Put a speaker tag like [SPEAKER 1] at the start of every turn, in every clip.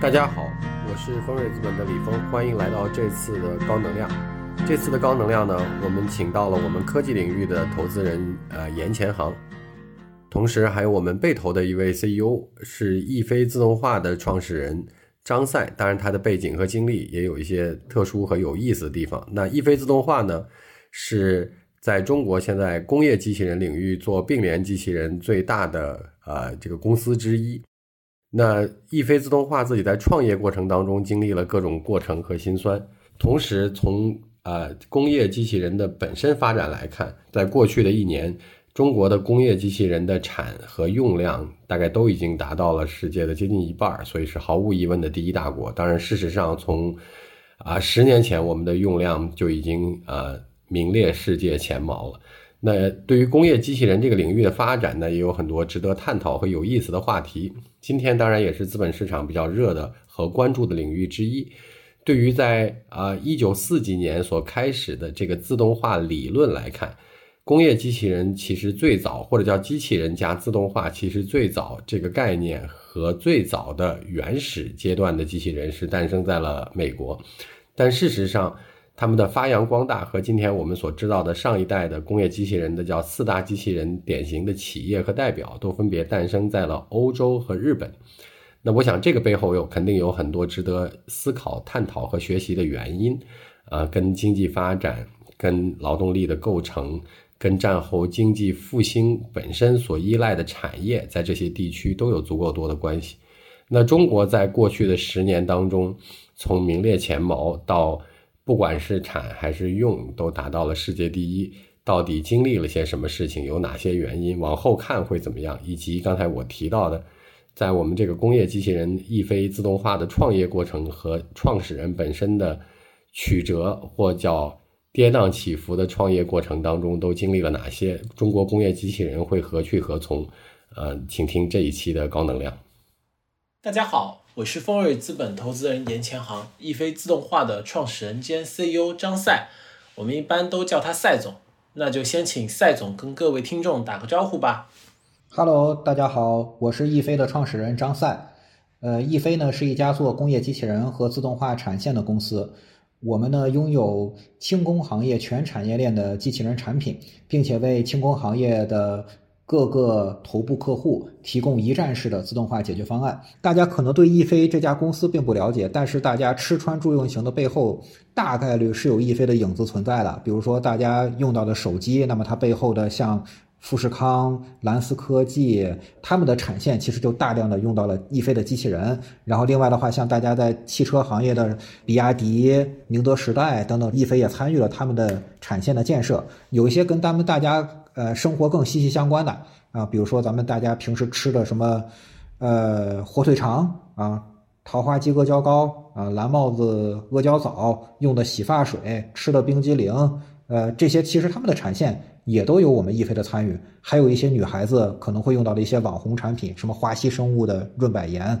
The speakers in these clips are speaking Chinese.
[SPEAKER 1] 大家好，我是丰瑞资本的李峰，欢迎来到这次的高能量。这次的高能量呢，我们请到了我们科技领域的投资人呃严前行，同时还有我们被投的一位 CEO 是易飞自动化的创始人张赛。当然，他的背景和经历也有一些特殊和有意思的地方。那易飞自动化呢，是在中国现在工业机器人领域做并联机器人最大的呃这个公司之一。那易飞自动化自己在创业过程当中经历了各种过程和辛酸，同时从呃工业机器人的本身发展来看，在过去的一年，中国的工业机器人的产和用量大概都已经达到了世界的接近一半，所以是毫无疑问的第一大国。当然，事实上从啊十年前我们的用量就已经呃名列世界前茅了。那对于工业机器人这个领域的发展呢，也有很多值得探讨和有意思的话题。今天当然也是资本市场比较热的和关注的领域之一。对于在啊一九四几年所开始的这个自动化理论来看，工业机器人其实最早或者叫机器人加自动化，其实最早这个概念和最早的原始阶段的机器人是诞生在了美国，但事实上。他们的发扬光大和今天我们所知道的上一代的工业机器人的叫四大机器人典型的企业和代表，都分别诞生在了欧洲和日本。那我想这个背后有肯定有很多值得思考、探讨和学习的原因，啊，跟经济发展、跟劳动力的构成、跟战后经济复兴本身所依赖的产业，在这些地区都有足够多的关系。那中国在过去的十年当中，从名列前茅到不管是产还是用，都达到了世界第一。到底经历了些什么事情？有哪些原因？往后看会怎么样？以及刚才我提到的，在我们这个工业机器人易飞自动化的创业过程和创始人本身的曲折或叫跌宕起伏的创业过程当中，都经历了哪些？中国工业机器人会何去何从？呃，请听这一期的高能量。
[SPEAKER 2] 大家好。我是丰瑞资本投资人严前行，易飞自动化的创始人兼 CEO 张赛，我们一般都叫他赛总。那就先请赛总跟各位听众打个招呼吧。
[SPEAKER 3] Hello，大家好，我是易飞的创始人张赛。呃，易飞呢是一家做工业机器人和自动化产线的公司，我们呢拥有轻工行业全产业链的机器人产品，并且为轻工行业的。各个头部客户提供一站式的自动化解决方案。大家可能对易飞这家公司并不了解，但是大家吃穿住用行的背后，大概率是有易飞的影子存在的。比如说大家用到的手机，那么它背后的像富士康、蓝思科技，他们的产线其实就大量的用到了易飞的机器人。然后另外的话，像大家在汽车行业的比亚迪、宁德时代等等，易飞也参与了他们的产线的建设。有一些跟他们大家。呃，生活更息息相关的啊，比如说咱们大家平时吃的什么，呃，火腿肠啊，桃花鸡阿胶糕啊，蓝帽子阿胶枣用的洗发水，吃的冰激凌，呃，这些其实他们的产线也都有我们易飞的参与，还有一些女孩子可能会用到的一些网红产品，什么华西生物的润百颜，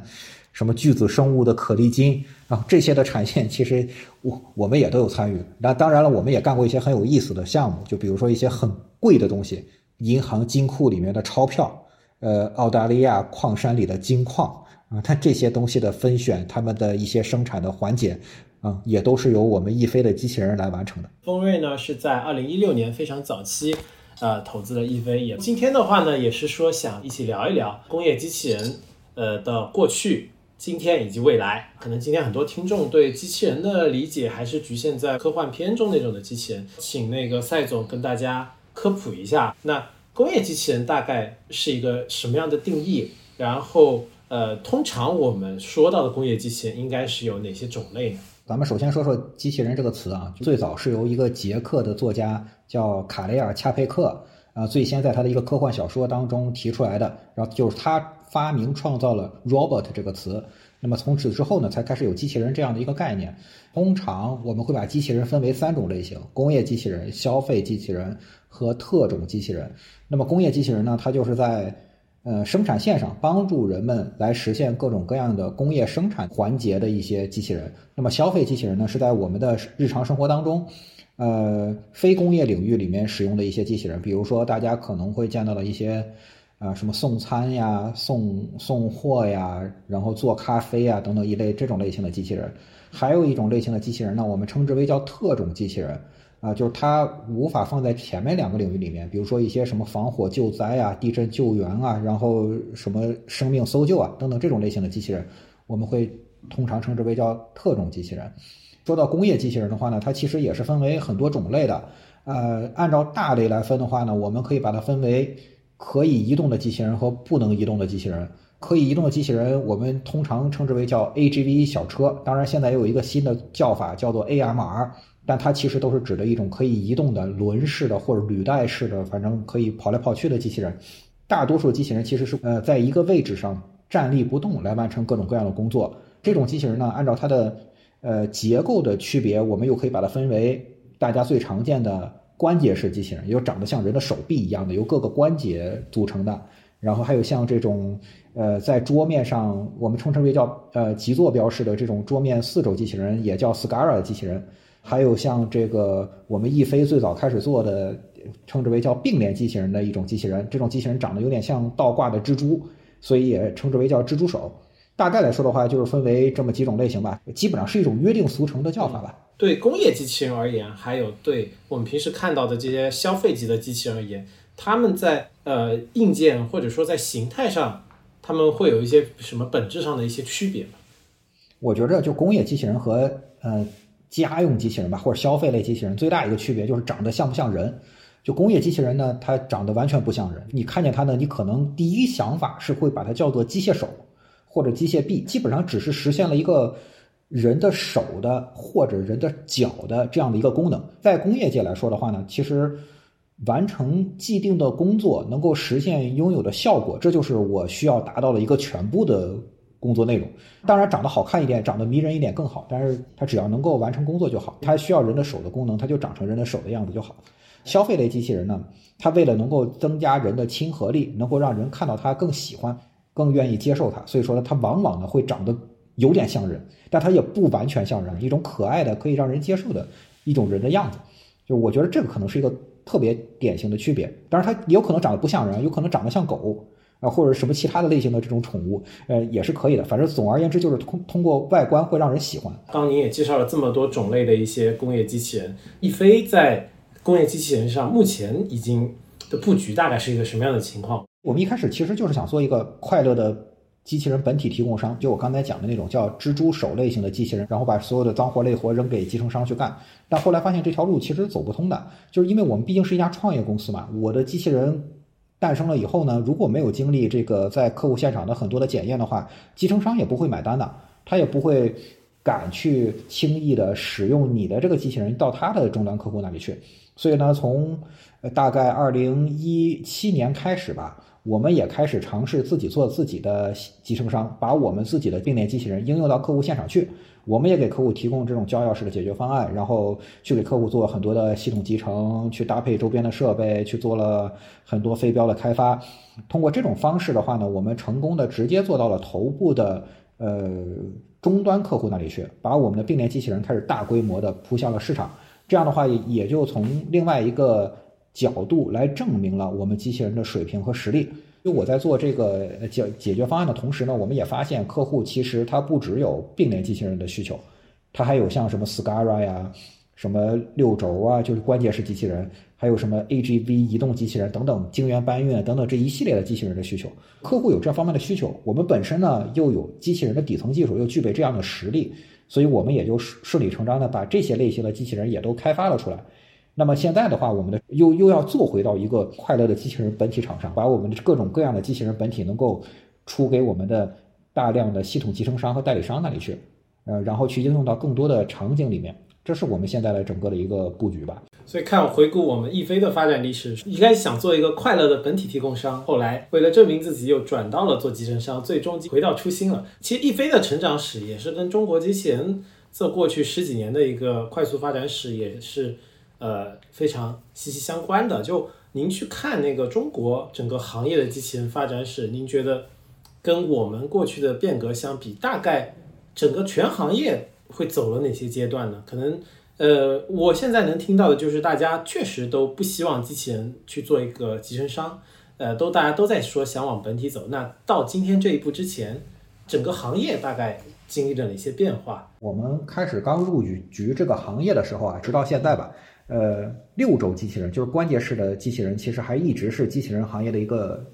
[SPEAKER 3] 什么巨子生物的可丽金啊，这些的产线其实我我们也都有参与。那当然了，我们也干过一些很有意思的项目，就比如说一些很。贵的东西，银行金库里面的钞票，呃，澳大利亚矿山里的金矿啊，它这些东西的分选，他们的一些生产的环节，啊，也都是由我们易飞的机器人来完成的。
[SPEAKER 2] 丰瑞呢是在二零一六年非常早期，呃，投资了易飞。也今天的话呢，也是说想一起聊一聊工业机器人，呃的过去、今天以及未来。可能今天很多听众对机器人的理解还是局限在科幻片中那种的机器人，请那个赛总跟大家。科普一下，那工业机器人大概是一个什么样的定义？然后，呃，通常我们说到的工业机器人应该是有哪些种类呢？
[SPEAKER 3] 咱们首先说说“机器人”这个词啊，最早是由一个捷克的作家叫卡雷尔·恰佩克啊，最先在他的一个科幻小说当中提出来的，然后就是他发明创造了 “robot” 这个词。那么从此之后呢，才开始有机器人这样的一个概念。通常我们会把机器人分为三种类型：工业机器人、消费机器人和特种机器人。那么工业机器人呢，它就是在呃生产线上帮助人们来实现各种各样的工业生产环节的一些机器人。那么消费机器人呢，是在我们的日常生活当中，呃非工业领域里面使用的一些机器人，比如说大家可能会见到的一些。啊，什么送餐呀、送送货呀，然后做咖啡呀等等一类这种类型的机器人。还有一种类型的机器人呢，我们称之为叫特种机器人。啊，就是它无法放在前面两个领域里面，比如说一些什么防火救灾啊、地震救援啊，然后什么生命搜救啊等等这种类型的机器人，我们会通常称之为叫特种机器人。说到工业机器人的话呢，它其实也是分为很多种类的。呃，按照大类来分的话呢，我们可以把它分为可以移动的机器人和不能移动的机器人。可以移动的机器人，我们通常称之为叫 AGV 小车，当然现在也有一个新的叫法叫做 AMR。但它其实都是指的一种可以移动的轮式的或者履带式的，反正可以跑来跑去的机器人。大多数机器人其实是呃在一个位置上站立不动来完成各种各样的工作。这种机器人呢，按照它的呃结构的区别，我们又可以把它分为大家最常见的关节式机器人，有长得像人的手臂一样的，由各个关节组成的。然后还有像这种呃在桌面上我们称之为叫呃极坐标式的这种桌面四轴机器人，也叫 SCARA 机器人。还有像这个我们易飞最早开始做的，称之为叫并联机器人的一种机器人，这种机器人长得有点像倒挂的蜘蛛，所以也称之为叫蜘蛛手。大概来说的话，就是分为这么几种类型吧，基本上是一种约定俗成的叫法吧。
[SPEAKER 2] 对工业机器人而言，还有对我们平时看到的这些消费级的机器人而言，他们在呃硬件或者说在形态上，他们会有一些什么本质上的一些区别吗？
[SPEAKER 3] 我觉着就工业机器人和呃。家用机器人吧，或者消费类机器人，最大一个区别就是长得像不像人。就工业机器人呢，它长得完全不像人。你看见它呢，你可能第一想法是会把它叫做机械手或者机械臂，基本上只是实现了一个人的手的或者人的脚的这样的一个功能。在工业界来说的话呢，其实完成既定的工作，能够实现拥有的效果，这就是我需要达到的一个全部的。工作内容当然长得好看一点，长得迷人一点更好。但是它只要能够完成工作就好。它需要人的手的功能，它就长成人的手的样子就好。消费类机器人呢，它为了能够增加人的亲和力，能够让人看到它更喜欢、更愿意接受它，所以说呢它往往呢会长得有点像人，但它也不完全像人，一种可爱的、可以让人接受的一种人的样子。就我觉得这个可能是一个特别典型的区别。当然，它也有可能长得不像人，有可能长得像狗。啊，或者什么其他的类型的这种宠物，呃，也是可以的。反正总而言之，就是通通过外观会让人喜欢。
[SPEAKER 2] 刚您也介绍了这么多种类的一些工业机器人，一飞在工业机器人上目前已经的布局大概是一个什么样的情况？
[SPEAKER 3] 我们一开始其实就是想做一个快乐的机器人本体提供商，就我刚才讲的那种叫蜘蛛手类型的机器人，然后把所有的脏活累活扔给集成商去干。但后来发现这条路其实走不通的，就是因为我们毕竟是一家创业公司嘛，我的机器人。诞生了以后呢，如果没有经历这个在客户现场的很多的检验的话，集成商也不会买单的，他也不会敢去轻易的使用你的这个机器人到他的终端客户那里去。所以呢，从大概二零一七年开始吧，我们也开始尝试自己做自己的集成商，把我们自己的并联机器人应用到客户现场去。我们也给客户提供这种交钥匙的解决方案，然后去给客户做很多的系统集成，去搭配周边的设备，去做了很多飞镖的开发。通过这种方式的话呢，我们成功的直接做到了头部的呃终端客户那里去，把我们的并联机器人开始大规模的铺向了市场。这样的话，也就从另外一个角度来证明了我们机器人的水平和实力。就我在做这个解解决方案的同时呢，我们也发现客户其实他不只有并联机器人的需求，他还有像什么 SCARA 呀、什么六轴啊，就是关节式机器人，还有什么 AGV 移动机器人等等，晶圆搬运等等这一系列的机器人的需求。客户有这方面的需求，我们本身呢又有机器人的底层技术，又具备这样的实力，所以我们也就顺顺理成章的把这些类型的机器人也都开发了出来。那么现在的话，我们的又又要做回到一个快乐的机器人本体厂商，把我们的各种各样的机器人本体能够出给我们的大量的系统集成商和代理商那里去，呃，然后去应用到更多的场景里面，这是我们现在的整个的一个布局吧。
[SPEAKER 2] 所以看回顾我们易飞的发展历史，一开始想做一个快乐的本体提供商，后来为了证明自己又转到了做集成商，最终回到初心了。其实易飞的成长史也是跟中国机器人这过去十几年的一个快速发展史也是。呃，非常息息相关的。就您去看那个中国整个行业的机器人发展史，您觉得跟我们过去的变革相比，大概整个全行业会走了哪些阶段呢？可能，呃，我现在能听到的就是大家确实都不希望机器人去做一个集成商。呃，都大家都在说想往本体走。那到今天这一步之前，整个行业大概经历了哪些变化？
[SPEAKER 3] 我们开始刚入局局这个行业的时候啊，直到现在吧，呃，六轴机器人就是关节式的机器人，其实还一直是机器人行业的一个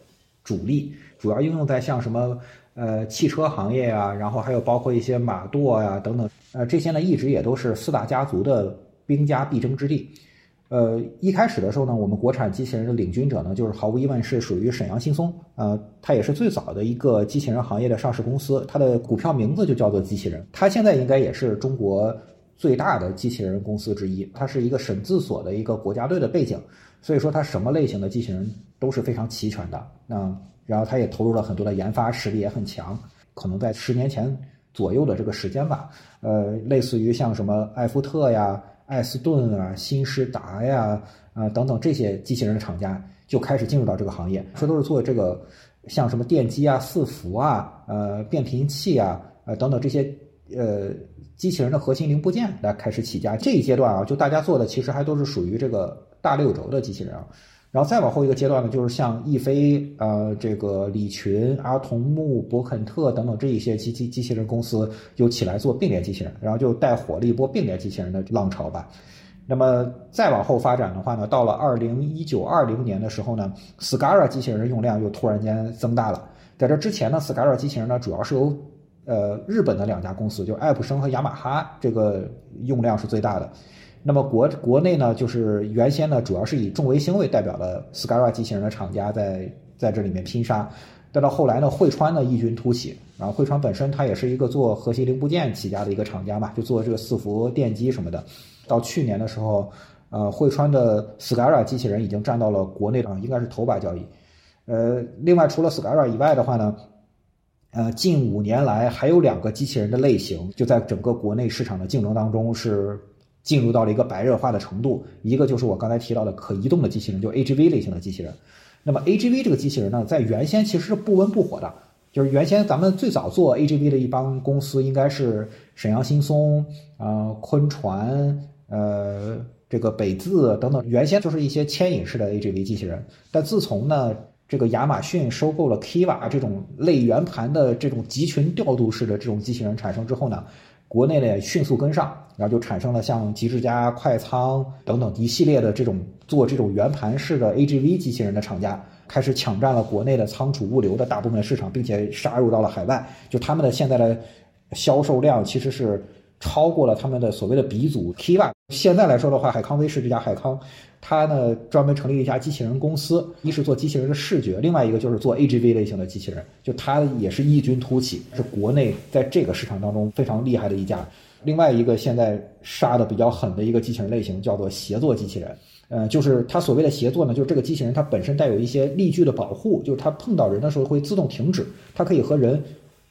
[SPEAKER 3] 主力，主要应用在像什么呃汽车行业啊，然后还有包括一些马舵呀等等，呃，这些呢一直也都是四大家族的兵家必争之地。呃，一开始的时候呢，我们国产机器人的领军者呢，就是毫无疑问是属于沈阳新松，呃，它也是最早的一个机器人行业的上市公司，它的股票名字就叫做机器人。它现在应该也是中国最大的机器人公司之一，它是一个审字所的一个国家队的背景，所以说它什么类型的机器人都是非常齐全的。那然后它也投入了很多的研发，实力也很强，可能在十年前左右的这个时间吧，呃，类似于像什么艾夫特呀。艾斯顿啊、新时达呀、啊等等这些机器人的厂家就开始进入到这个行业，说都是做这个像什么电机啊、伺服啊、呃变频器啊、呃等等这些呃机器人的核心零部件来开始起家。这一阶段啊，就大家做的其实还都是属于这个大六轴的机器人啊。然后再往后一个阶段呢，就是像易飞、呃，这个李群、阿童木、博肯特等等这一些机机机器人公司又起来做并联机器人，然后就带火了一波并联机器人的浪潮吧。那么再往后发展的话呢，到了二零一九二零年的时候呢，SCARA 机器人用量又突然间增大了。在这之前呢，SCARA 机器人呢主要是由呃日本的两家公司，就爱普生和雅马哈，这个用量是最大的。那么国国内呢，就是原先呢，主要是以众为星为代表的 SCARA 机器人的厂家在在这里面拼杀，再到后来呢，汇川呢异军突起，然后汇川本身它也是一个做核心零部件起家的一个厂家嘛，就做这个伺服电机什么的。到去年的时候，呃，汇川的 SCARA 机器人已经占到了国内啊，应该是头把交椅。呃，另外除了 SCARA 以外的话呢，呃，近五年来还有两个机器人的类型就在整个国内市场的竞争当中是。进入到了一个白热化的程度，一个就是我刚才提到的可移动的机器人，就 AGV 类型的机器人。那么 AGV 这个机器人呢，在原先其实是不温不火的，就是原先咱们最早做 AGV 的一帮公司应该是沈阳新松、呃昆传、呃这个北自等等，原先就是一些牵引式的 AGV 机器人。但自从呢这个亚马逊收购了 Kiva 这种类圆盘的这种集群调度式的这种机器人产生之后呢。国内呢迅速跟上，然后就产生了像极致家、快仓等等一系列的这种做这种圆盘式的 AGV 机器人的厂家，开始抢占了国内的仓储物流的大部分市场，并且杀入到了海外。就他们的现在的销售量其实是超过了他们的所谓的鼻祖 Kiva。现在来说的话，海康威视这家海康。它呢专门成立了一家机器人公司，一是做机器人的视觉，另外一个就是做 AGV 类型的机器人。就它也是异军突起，是国内在这个市场当中非常厉害的一家。另外一个现在杀的比较狠的一个机器人类型叫做协作机器人，呃，就是它所谓的协作呢，就是这个机器人它本身带有一些力矩的保护，就是它碰到人的时候会自动停止，它可以和人。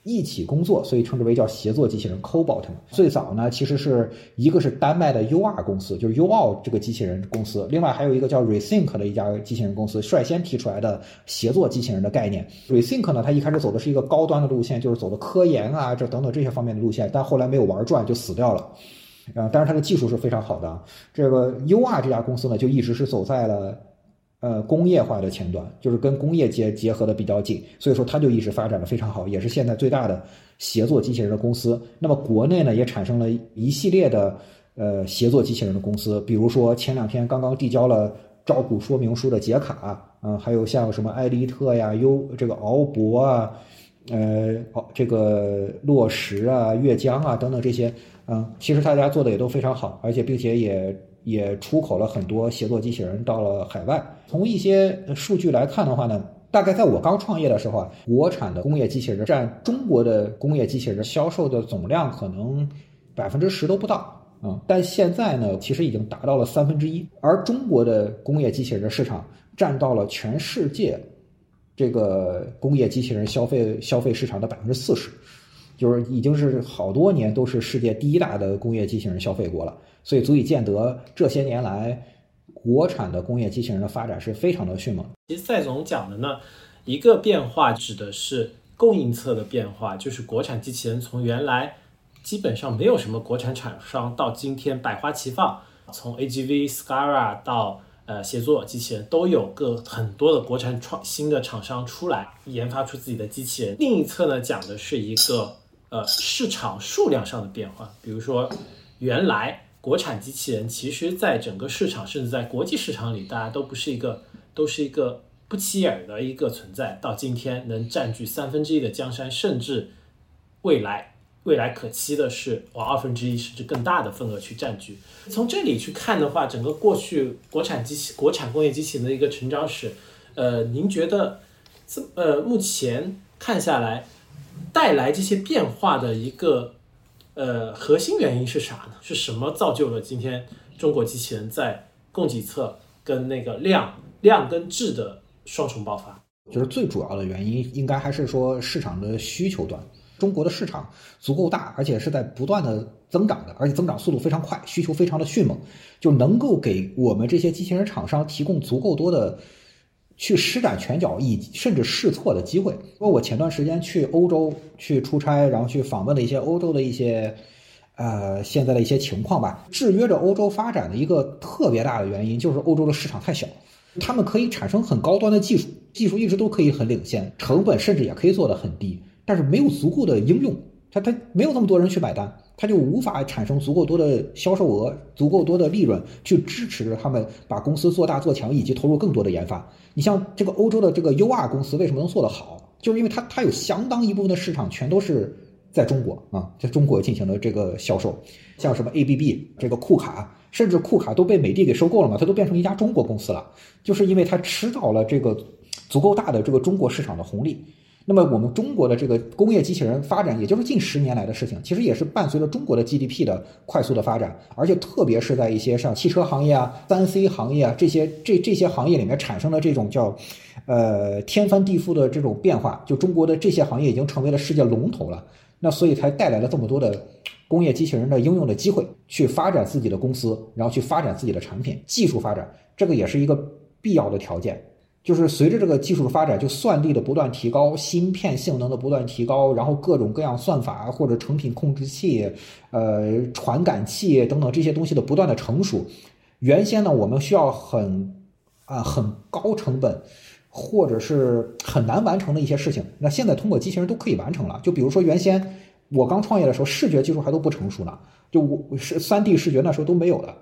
[SPEAKER 3] 一起工作，所以称之为叫协作机器人 Cobot。最早呢，其实是一个是丹麦的 UR 公司，就是 UR 这个机器人公司。另外还有一个叫 Rethink 的一家机器人公司，率先提出来的协作机器人的概念。Rethink 呢，它一开始走的是一个高端的路线，就是走的科研啊，这等等这些方面的路线，但后来没有玩转就死掉了。啊，但是它的技术是非常好的。这个 UR 这家公司呢，就一直是走在了。呃，工业化的前端就是跟工业结结合的比较紧，所以说它就一直发展的非常好，也是现在最大的协作机器人的公司。那么国内呢，也产生了一系列的呃协作机器人的公司，比如说前两天刚刚递交了招股说明书的捷卡，嗯，还有像什么艾利特呀、优这个敖博啊，呃，这个洛石啊、粤江啊等等这些，嗯，其实大家做的也都非常好，而且并且也。也出口了很多协作机器人到了海外。从一些数据来看的话呢，大概在我刚创业的时候啊，国产的工业机器人占中国的工业机器人销售的总量可能百分之十都不到啊。但现在呢，其实已经达到了三分之一。而中国的工业机器人市场占到了全世界这个工业机器人消费消费市场的百分之四十，就是已经是好多年都是世界第一大的工业机器人消费国了。所以足以见得这些年来，国产的工业机器人的发展是非常的迅猛。
[SPEAKER 2] 其实赛总讲的呢，一个变化指的是供应侧的变化，就是国产机器人从原来基本上没有什么国产厂商，到今天百花齐放，从 AGV、SCARA 到呃协作机器人，都有个很多的国产创新的厂商出来研发出自己的机器人。另一侧呢，讲的是一个呃市场数量上的变化，比如说原来国产机器人其实在整个市场，甚至在国际市场里，大家都不是一个都是一个不起眼的一个存在，到今天能占据三分之一的江山，甚至未来。未来可期的是往二分之一甚至更大的份额去占据。从这里去看的话，整个过去国产机器、国产工业机器人的一个成长史，呃，您觉得这呃目前看下来，带来这些变化的一个呃核心原因是啥呢？是什么造就了今天中国机器人在供给侧跟那个量量跟质的双重爆发？
[SPEAKER 3] 就是最主要的原因，应该还是说市场的需求端。中国的市场足够大，而且是在不断的增长的，而且增长速度非常快，需求非常的迅猛，就能够给我们这些机器人厂商提供足够多的去施展拳脚以甚至试错的机会。说我前段时间去欧洲去出差，然后去访问了一些欧洲的一些呃现在的一些情况吧。制约着欧洲发展的一个特别大的原因，就是欧洲的市场太小，他们可以产生很高端的技术，技术一直都可以很领先，成本甚至也可以做得很低。但是没有足够的应用，它它没有那么多人去买单，它就无法产生足够多的销售额、足够多的利润去支持他们把公司做大做强，以及投入更多的研发。你像这个欧洲的这个 UR 公司为什么能做得好，就是因为它它有相当一部分的市场全都是在中国啊，在中国进行的这个销售，像什么 ABB 这个库卡，甚至库卡都被美的给收购了嘛，它都变成一家中国公司了，就是因为它吃到了这个足够大的这个中国市场的红利。那么我们中国的这个工业机器人发展，也就是近十年来的事情，其实也是伴随着中国的 GDP 的快速的发展，而且特别是在一些像汽车行业啊、三 C 行业啊这些这这些行业里面产生了这种叫，呃天翻地覆的这种变化，就中国的这些行业已经成为了世界龙头了，那所以才带来了这么多的工业机器人的应用的机会，去发展自己的公司，然后去发展自己的产品，技术发展，这个也是一个必要的条件。就是随着这个技术的发展，就算力的不断提高，芯片性能的不断提高，然后各种各样算法或者成品控制器、呃传感器等等这些东西的不断的成熟。原先呢，我们需要很啊很高成本或者是很难完成的一些事情，那现在通过机器人都可以完成了。就比如说原先我刚创业的时候，视觉技术还都不成熟呢，就我是三 D 视觉那时候都没有的，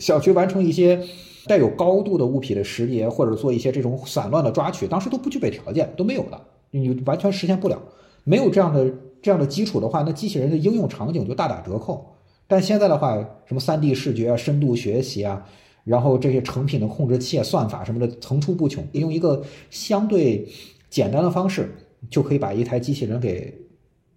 [SPEAKER 3] 小区完成一些。带有高度的物品的识别，或者做一些这种散乱的抓取，当时都不具备条件，都没有的，你完全实现不了。没有这样的这样的基础的话，那机器人的应用场景就大打折扣。但现在的话，什么三 D 视觉啊、深度学习啊，然后这些成品的控制器、算法什么的层出不穷，用一个相对简单的方式，就可以把一台机器人给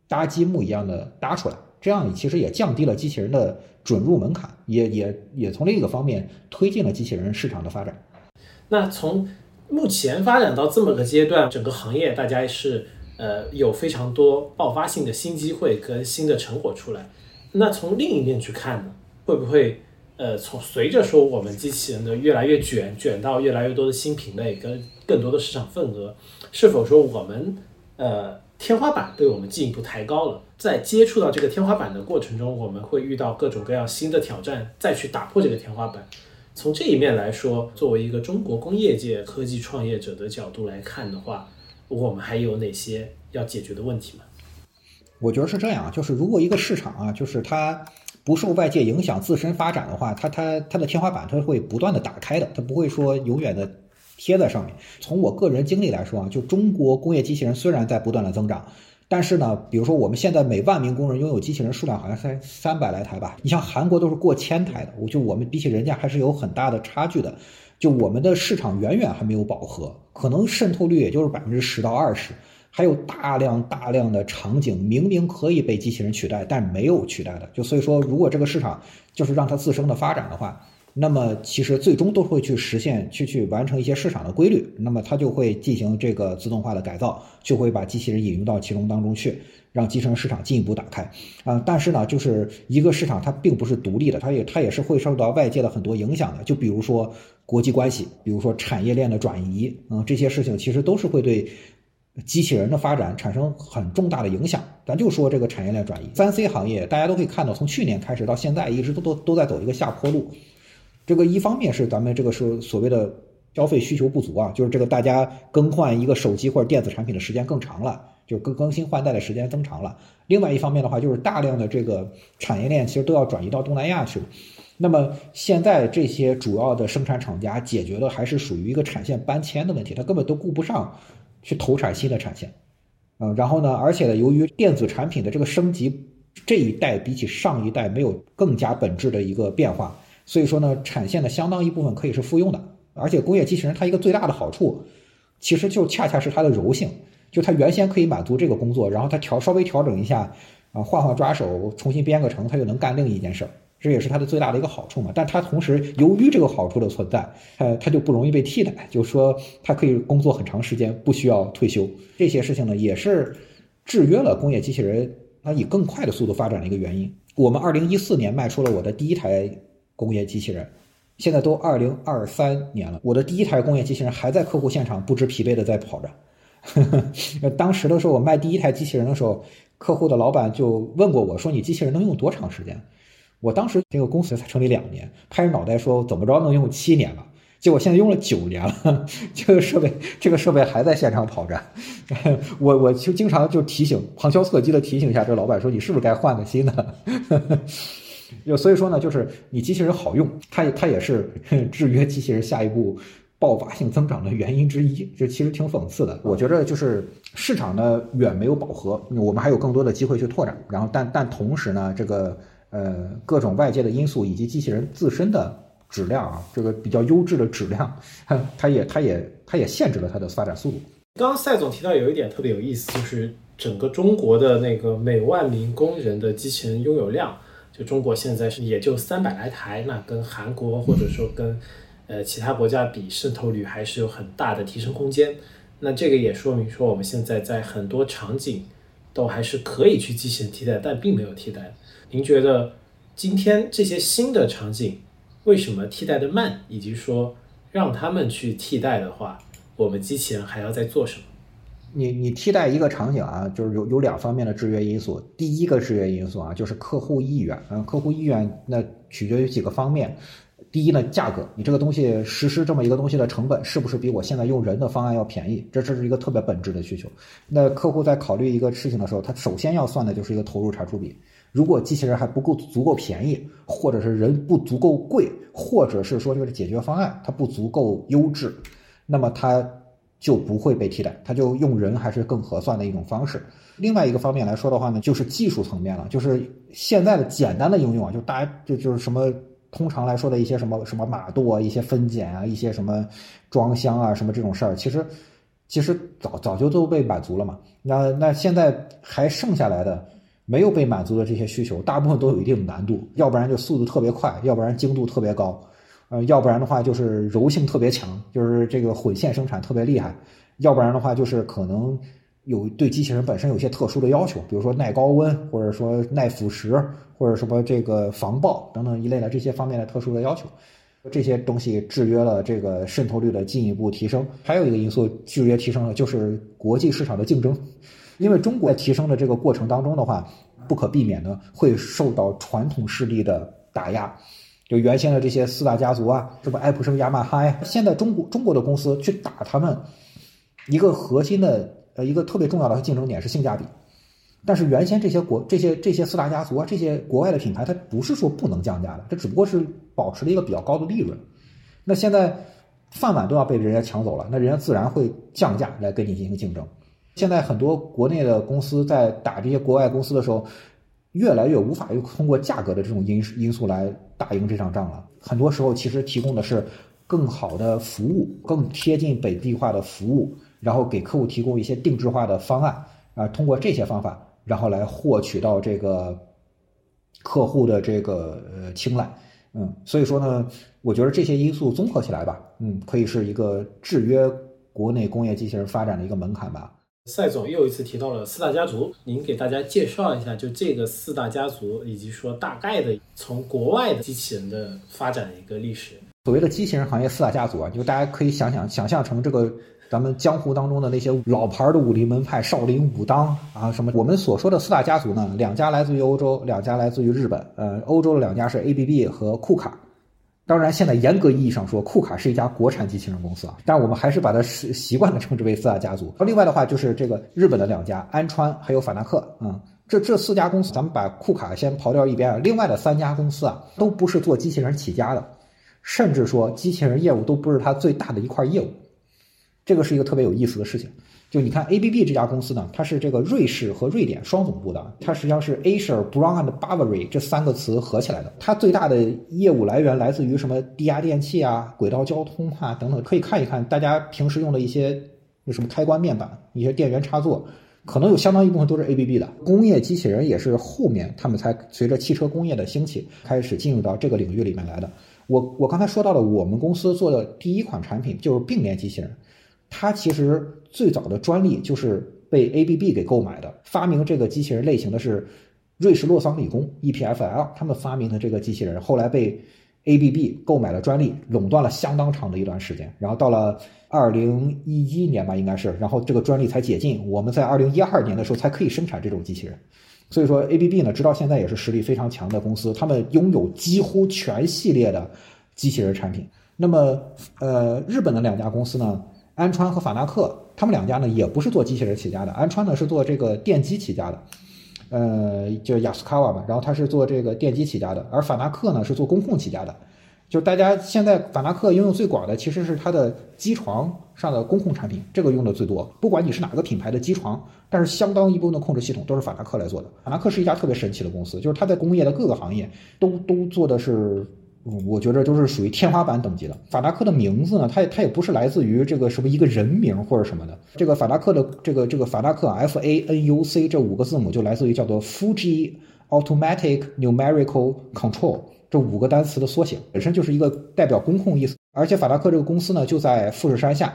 [SPEAKER 3] 搭积木一样的搭出来。这样你其实也降低了机器人的准入门槛，也也也从另一个方面推进了机器人市场的发展。
[SPEAKER 2] 那从目前发展到这么个阶段，整个行业大家是呃有非常多爆发性的新机会跟新的成果出来。那从另一面去看呢，会不会呃从随着说我们机器人的越来越卷，卷到越来越多的新品类跟更多的市场份额，是否说我们呃？天花板被我们进一步抬高了，在接触到这个天花板的过程中，我们会遇到各种各样新的挑战，再去打破这个天花板。从这一面来说，作为一个中国工业界科技创业者的角度来看的话，我们还有哪些要解决的问题吗？
[SPEAKER 3] 我觉得是这样，就是如果一个市场啊，就是它不受外界影响自身发展的话，它它它的天花板它会不断的打开的，它不会说永远的。贴在上面。从我个人经历来说啊，就中国工业机器人虽然在不断的增长，但是呢，比如说我们现在每万名工人拥有机器人数量好像才三百来台吧。你像韩国都是过千台的，我就我们比起人家还是有很大的差距的。就我们的市场远远还没有饱和，可能渗透率也就是百分之十到二十，还有大量大量的场景明明可以被机器人取代，但没有取代的。就所以说，如果这个市场就是让它自身的发展的话。那么其实最终都会去实现，去去完成一些市场的规律。那么它就会进行这个自动化的改造，就会把机器人引入到其中当中去，让机器人市场进一步打开。啊，但是呢，就是一个市场它并不是独立的，它也它也是会受到外界的很多影响的。就比如说国际关系，比如说产业链的转移，嗯，这些事情其实都是会对机器人的发展产生很重大的影响。咱就说这个产业链转移，三 C 行业大家都可以看到，从去年开始到现在，一直都都都在走一个下坡路。这个一方面是咱们这个是所谓的消费需求不足啊，就是这个大家更换一个手机或者电子产品的时间更长了，就更更新换代的时间增长了。另外一方面的话，就是大量的这个产业链其实都要转移到东南亚去了。那么现在这些主要的生产厂家解决的还是属于一个产线搬迁的问题，他根本都顾不上去投产新的产线。嗯，然后呢，而且呢，由于电子产品的这个升级，这一代比起上一代没有更加本质的一个变化，所以说呢，产线的相当一部分可以是复用的。而且工业机器人它一个最大的好处，其实就恰恰是它的柔性，就它原先可以满足这个工作，然后它调稍微调整一下，啊，换换抓手，重新编个程，它就能干另一件事儿。这也是它的最大的一个好处嘛，但它同时由于这个好处的存在，呃，它就不容易被替代，就是说它可以工作很长时间，不需要退休。这些事情呢，也是制约了工业机器人它以更快的速度发展的一个原因。我们二零一四年卖出了我的第一台工业机器人，现在都二零二三年了，我的第一台工业机器人还在客户现场不知疲惫的在跑着。当时的时候，我卖第一台机器人的时候，客户的老板就问过我说：“你机器人能用多长时间？”我当时这个公司才成立两年，拍着脑袋说怎么着能用七年了，结果现在用了九年了，这个设备这个设备还在现场跑着，我我就经常就提醒旁敲侧击的提醒一下这个老板说你是不是该换个新的？就所以说呢，就是你机器人好用，它也它也是 制约机器人下一步爆发性增长的原因之一，这其实挺讽刺的。我觉得就是市场呢远没有饱和，我们还有更多的机会去拓展，然后但但同时呢这个。呃，各种外界的因素以及机器人自身的质量啊，这个比较优质的质量，它也它也它也限制了它的发展速度。
[SPEAKER 2] 刚刚赛总提到有一点特别有意思，就是整个中国的那个每万名工人的机器人拥有量，就中国现在是也就三百来台，那跟韩国或者说跟呃其他国家比，渗透率还是有很大的提升空间。那这个也说明说我们现在在很多场景都还是可以去机器人替代，但并没有替代。您觉得今天这些新的场景为什么替代的慢？以及说让他们去替代的话，我们机器人还要在做什么？
[SPEAKER 3] 你你替代一个场景啊，就是有有两方面的制约因素。第一个制约因素啊，就是客户意愿。嗯，客户意愿那取决于几个方面。第一呢，价格，你这个东西实施这么一个东西的成本是不是比我现在用人的方案要便宜？这这是一个特别本质的需求。那客户在考虑一个事情的时候，他首先要算的就是一个投入产出比。如果机器人还不够足够便宜，或者是人不足够贵，或者是说这个解决方案它不足够优质，那么它就不会被替代，它就用人还是更合算的一种方式。另外一个方面来说的话呢，就是技术层面了，就是现在的简单的应用啊，就大家就就是什么通常来说的一些什么什么码舵啊，一些分拣啊，一些什么装箱啊，什么这种事儿，其实其实早早就都被满足了嘛。那那现在还剩下来的。没有被满足的这些需求，大部分都有一定的难度，要不然就速度特别快，要不然精度特别高，呃，要不然的话就是柔性特别强，就是这个混线生产特别厉害，要不然的话就是可能有对机器人本身有些特殊的要求，比如说耐高温，或者说耐腐蚀，或者什么这个防爆等等一类的这些方面的特殊的要求，这些东西制约了这个渗透率的进一步提升。还有一个因素制约提升了，就是国际市场的竞争。因为中国提升的这个过程当中的话，不可避免的会受到传统势力的打压，就原先的这些四大家族啊，什么爱普生、雅马哈呀，现在中国中国的公司去打他们，一个核心的呃一个特别重要的竞争点是性价比。但是原先这些国这些这些四大家族啊，这些国外的品牌，它不是说不能降价的，这只不过是保持了一个比较高的利润。那现在饭碗都要被人家抢走了，那人家自然会降价来跟你进行竞争。现在很多国内的公司在打这些国外公司的时候，越来越无法用通过价格的这种因因素来打赢这场仗了。很多时候，其实提供的是更好的服务，更贴近本地化的服务，然后给客户提供一些定制化的方案啊，通过这些方法，然后来获取到这个客户的这个呃青睐。嗯，所以说呢，我觉得这些因素综合起来吧，嗯，可以是一个制约国内工业机器人发展的一个门槛吧。
[SPEAKER 2] 赛总又一次提到了四大家族，您给大家介绍一下，就这个四大家族，以及说大概的从国外的机器人的发展的一个历史。
[SPEAKER 3] 所谓的机器人行业四大家族啊，就大家可以想想想象成这个咱们江湖当中的那些老牌的武林门派，少林、武当啊什么。我们所说的四大家族呢，两家来自于欧洲，两家来自于日本。呃，欧洲的两家是 ABB 和库卡，当然，现在严格意义上说，库卡是一家国产机器人公司啊，但我们还是把它习习惯的称之为四大家族。另外的话，就是这个日本的两家安川还有法纳克，嗯，这这四家公司，咱们把库卡先刨掉一边啊。另外的三家公司啊，都不是做机器人起家的，甚至说机器人业务都不是它最大的一块业务，这个是一个特别有意思的事情。就你看 ABB 这家公司呢，它是这个瑞士和瑞典双总部的，它实际上是 Asia、Brown and Bavary 这三个词合起来的。它最大的业务来源来自于什么低压电器啊、轨道交通啊等等，可以看一看大家平时用的一些什么开关面板、一些电源插座，可能有相当一部分都是 ABB 的。工业机器人也是后面他们才随着汽车工业的兴起开始进入到这个领域里面来的。我我刚才说到了，我们公司做的第一款产品就是并联机器人。它其实最早的专利就是被 ABB 给购买的。发明这个机器人类型的是瑞士洛桑理工 EPFL，他们发明的这个机器人后来被 ABB 购买了专利，垄断了相当长的一段时间。然后到了二零一一年吧，应该是，然后这个专利才解禁，我们在二零一二年的时候才可以生产这种机器人。所以说 ABB 呢，直到现在也是实力非常强的公司，他们拥有几乎全系列的机器人产品。那么，呃，日本的两家公司呢？安川和法纳克，他们两家呢也不是做机器人起家的。安川呢是做这个电机起家的，呃，就雅斯卡瓦嘛。然后他是做这个电机起家的，而法纳克呢是做工控起家的。就大家现在法纳克应用最广的其实是它的机床上的工控产品，这个用的最多。不管你是哪个品牌的机床，但是相当一部分的控制系统都是法纳克来做的。法纳克是一家特别神奇的公司，就是它在工业的各个行业都都做的是。我觉得都是属于天花板等级的。法达克的名字呢，它也它也不是来自于这个什么一个人名或者什么的。这个法达克的这个这个法达克 F A N U C 这五个字母就来自于叫做 Fuji Automatic Numerical Control 这五个单词的缩写，本身就是一个代表工控意思。而且法达克这个公司呢，就在富士山下。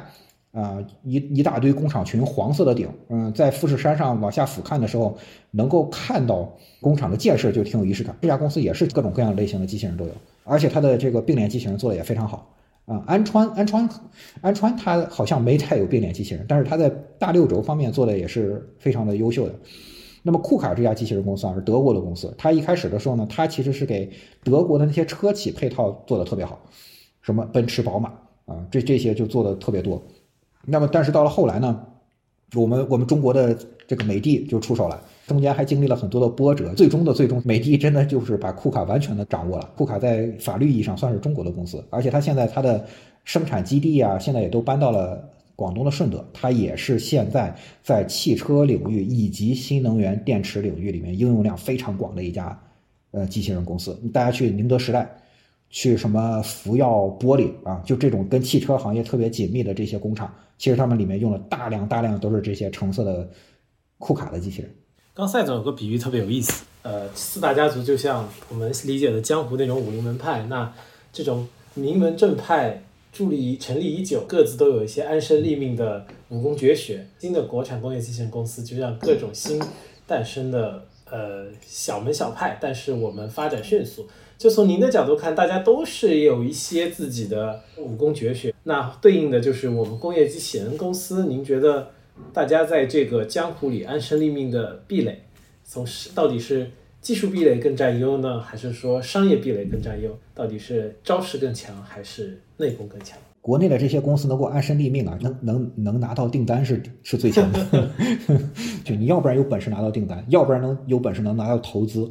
[SPEAKER 3] 啊，一一大堆工厂群，黄色的顶，嗯，在富士山上往下俯瞰的时候，能够看到工厂的建设，就挺有仪式感。这家公司也是各种各样类型的机器人都有，而且它的这个并联机器人做的也非常好啊。安川，安川，安川，它好像没太有并联机器人，但是它在大六轴方面做的也是非常的优秀的。那么库卡这家机器人公司啊，是德国的公司，它一开始的时候呢，它其实是给德国的那些车企配套做的特别好，什么奔驰、宝马啊，这这些就做的特别多。那么，但是到了后来呢，我们我们中国的这个美的就出手了，中间还经历了很多的波折，最终的最终，美的真的就是把库卡完全的掌握了。库卡在法律意义上算是中国的公司，而且它现在它的生产基地啊，现在也都搬到了广东的顺德，它也是现在在汽车领域以及新能源电池领域里面应用量非常广的一家呃机器人公司。大家去宁德时代。去什么福耀玻璃啊，就这种跟汽车行业特别紧密的这些工厂，其实他们里面用了大量大量都是这些橙色的库卡的机器人。
[SPEAKER 2] 刚赛总有个比喻特别有意思，呃，四大家族就像我们理解的江湖那种武林门派，那这种名门正派助力成立已久，各自都有一些安身立命的武功绝学。新的国产工业机器人公司就像各种新诞生的呃小门小派，但是我们发展迅速。就从您的角度看，大家都是有一些自己的武功绝学，那对应的就是我们工业机器人公司。您觉得大家在这个江湖里安身立命的壁垒，从到底是技术壁垒更占优呢，还是说商业壁垒更占优？到底是招式更强，还是内功更强？
[SPEAKER 3] 国内的这些公司能够安身立命啊，能能能拿到订单是是最强的。就你要不然有本事拿到订单，要不然能有本事能拿到投资。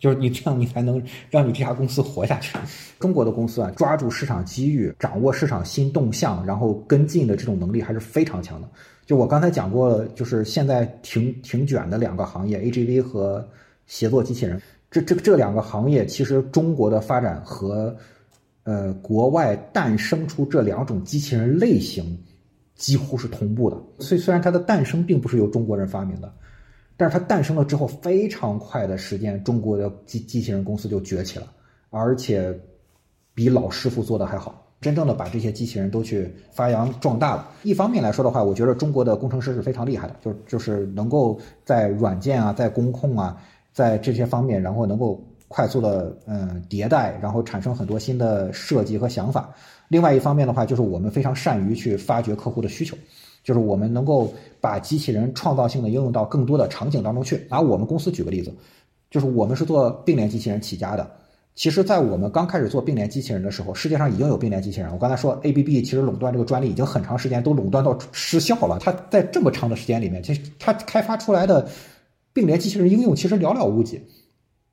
[SPEAKER 3] 就是你这样，你才能让你这家公司活下去。中国的公司啊，抓住市场机遇，掌握市场新动向，然后跟进的这种能力还是非常强的。就我刚才讲过，就是现在挺挺卷的两个行业，AGV 和协作机器人，这这这两个行业，其实中国的发展和呃国外诞生出这两种机器人类型几乎是同步的。虽虽然它的诞生并不是由中国人发明的。但是它诞生了之后，非常快的时间，中国的机机器人公司就崛起了，而且比老师傅做的还好，真正的把这些机器人都去发扬壮大了。一方面来说的话，我觉得中国的工程师是非常厉害的，就就是能够在软件啊、在工控啊、在这些方面，然后能够快速的嗯迭代，然后产生很多新的设计和想法。另外一方面的话，就是我们非常善于去发掘客户的需求。就是我们能够把机器人创造性的应用到更多的场景当中去。拿我们公司举个例子，就是我们是做并联机器人起家的，其实，在我们刚开始做并联机器人的时候，世界上已经有并联机器人。我刚才说 ABB 其实垄断这个专利已经很长时间都垄断到失效了。它在这么长的时间里面，其实它开发出来的并联机器人应用其实寥寥无几。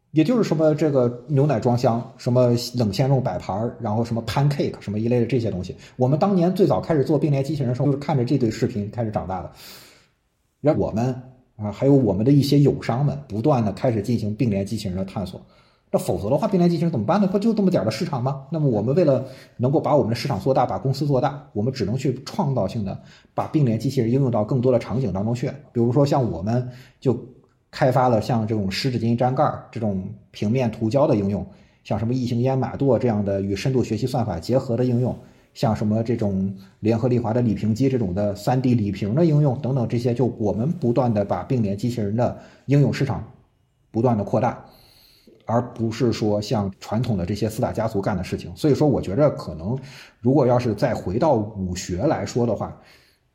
[SPEAKER 3] 也就是什么这个牛奶装箱，什么冷鲜肉摆盘然后什么 pancake 什么一类的这些东西。我们当年最早开始做并联机器人的时候，就是看着这堆视频开始长大的。让我们啊，还有我们的一些友商们，不断的开始进行并联机器人的探索。那否则的话，并联机器人怎么办呢？不就这么点的市场吗？那么我们为了能够把我们的市场做大，把公司做大，我们只能去创造性的把并联机器人应用到更多的场景当中去。比如说像我们就开发了像这种湿纸巾粘盖这种平面涂胶的应用，像什么异形烟马垛这样的与深度学习算法结合的应用，像什么这种联合利华的礼屏机这种的 3D 礼屏的应用等等这些，就我们不断的把并联机器人的应用市场不断的扩大。而不是说像传统的这些四大家族干的事情，所以说我觉着可能，如果要是再回到武学来说的话，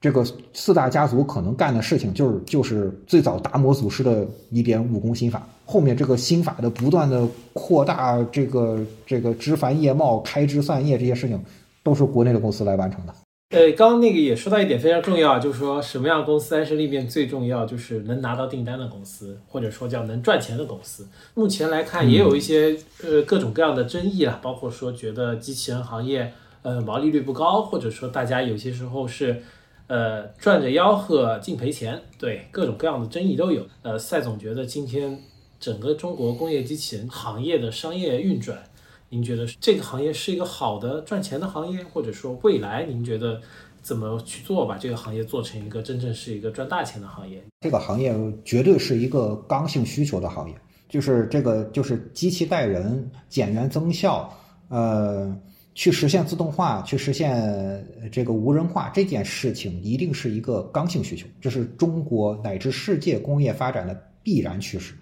[SPEAKER 3] 这个四大家族可能干的事情就是就是最早达摩祖师的一点武功心法，后面这个心法的不断的扩大，这个这个枝繁叶茂、开枝散叶这些事情，都是国内的公司来完成的。
[SPEAKER 2] 呃，刚刚那个也说到一点非常重要，就是说什么样公司安身立命最重要，就是能拿到订单的公司，或者说叫能赚钱的公司。目前来看，也有一些呃各种各样的争议啊，包括说觉得机器人行业呃毛利率不高，或者说大家有些时候是呃赚着吆喝净赔钱，对各种各样的争议都有。呃，赛总觉得今天整个中国工业机器人行业的商业运转。您觉得这个行业是一个好的赚钱的行业，或者说未来您觉得怎么去做，把这个行业做成一个真正是一个赚大钱的行业？
[SPEAKER 3] 这个行业绝对是一个刚性需求的行业，就是这个就是机器带人、减员增效，呃，去实现自动化、去实现这个无人化这件事情，一定是一个刚性需求，这是中国乃至世界工业发展的必然趋势。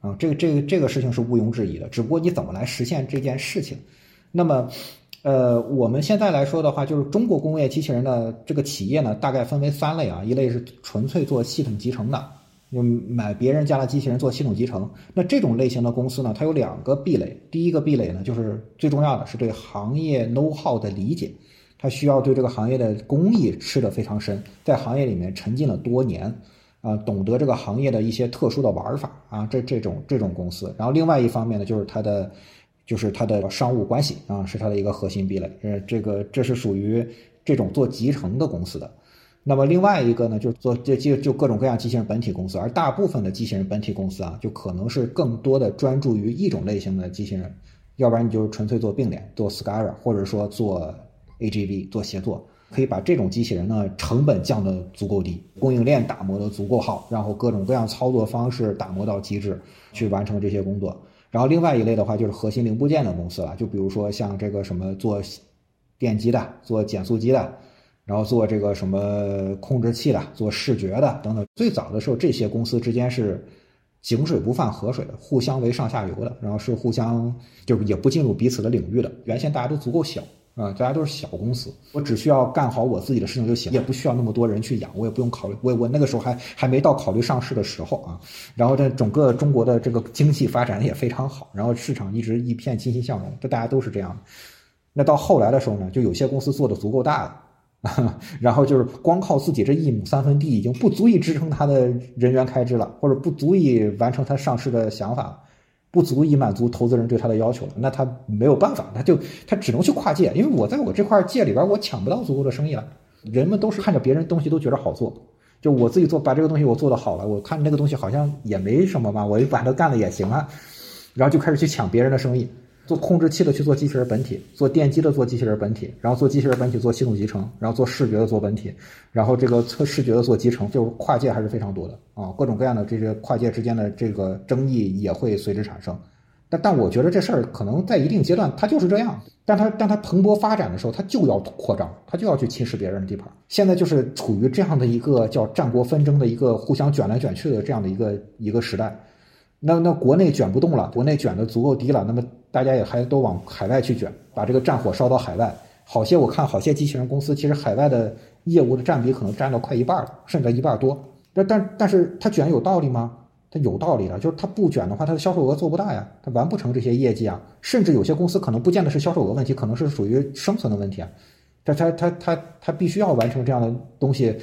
[SPEAKER 3] 啊，这个这个这个事情是毋庸置疑的，只不过你怎么来实现这件事情？那么，呃，我们现在来说的话，就是中国工业机器人的这个企业呢，大概分为三类啊，一类是纯粹做系统集成的，就买别人家的机器人做系统集成。那这种类型的公司呢，它有两个壁垒，第一个壁垒呢，就是最重要的是对行业 know how 的理解，它需要对这个行业的工艺吃得非常深，在行业里面沉浸了多年。啊，懂得这个行业的一些特殊的玩法啊，这这种这种公司，然后另外一方面呢，就是它的，就是它的商务关系啊，是它的一个核心壁垒。呃，这个这是属于这种做集成的公司的。那么另外一个呢，就是做就就就各种各样机器人本体公司，而大部分的机器人本体公司啊，就可能是更多的专注于一种类型的机器人，要不然你就是纯粹做并联，做 SCARA，或者说做 AGV，做协作。可以把这种机器人呢成本降得足够低，供应链打磨得足够好，然后各种各样操作方式打磨到极致，去完成这些工作。然后另外一类的话就是核心零部件的公司了，就比如说像这个什么做电机的、做减速机的，然后做这个什么控制器的、做视觉的等等。最早的时候，这些公司之间是井水不犯河水的，互相为上下游的，然后是互相就是也不进入彼此的领域的。原先大家都足够小。啊，大家都是小公司，我只需要干好我自己的事情就行，也不需要那么多人去养，我也不用考虑，我我那个时候还还没到考虑上市的时候啊。然后在整个中国的这个经济发展也非常好，然后市场一直一片欣欣向荣，这大家都是这样的。那到后来的时候呢，就有些公司做的足够大了，然后就是光靠自己这一亩三分地已经不足以支撑他的人员开支了，或者不足以完成他上市的想法。不足以满足投资人对他的要求了，那他没有办法，他就他只能去跨界，因为我在我这块界里边，我抢不到足够的生意了。人们都是看着别人东西都觉得好做，就我自己做，把这个东西我做的好了，我看那个东西好像也没什么嘛，我就把它干了也行啊，然后就开始去抢别人的生意。做控制器的去做机器人本体，做电机的做机器人本体，然后做机器人本体做系统集成，然后做视觉的做本体，然后这个测视觉的做集成，就是跨界还是非常多的啊，各种各样的这些跨界之间的这个争议也会随之产生。但但我觉得这事儿可能在一定阶段它就是这样，但它但它蓬勃发展的时候，它就要扩张，它就要去侵蚀别人的地盘。现在就是处于这样的一个叫战国纷争的一个互相卷来卷去的这样的一个一个时代。那那国内卷不动了，国内卷的足够低了，那么大家也还都往海外去卷，把这个战火烧到海外。好些我看好些机器人公司，其实海外的业务的占比可能占到快一半了，甚至一半多。但但但是它卷有道理吗？它有道理的，就是它不卷的话，它的销售额做不大呀，它完不成这些业绩啊。甚至有些公司可能不见得是销售额问题，可能是属于生存的问题啊。它它它它它必须要完成这样的东西，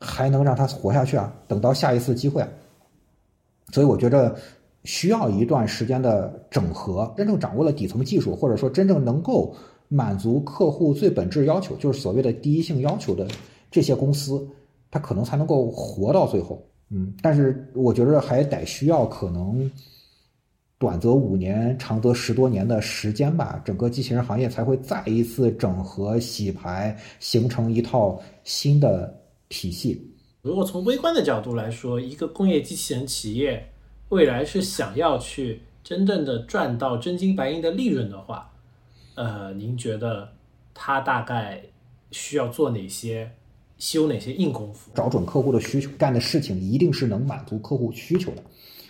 [SPEAKER 3] 还能让它活下去啊，等到下一次机会。所以我觉着需要一段时间的整合，真正掌握了底层技术，或者说真正能够满足客户最本质要求，就是所谓的第一性要求的这些公司，它可能才能够活到最后。嗯，但是我觉得还得需要可能短则五年，长则十多年的时间吧，整个机器人行业才会再一次整合洗牌，形成一套新的体系。
[SPEAKER 2] 如果从微观的角度来说，一个工业机器人企业未来是想要去真正的赚到真金白银的利润的话，呃，您觉得他大概需要做哪些？修哪些硬功夫？
[SPEAKER 3] 找准客户的需求，干的事情一定是能满足客户需求的，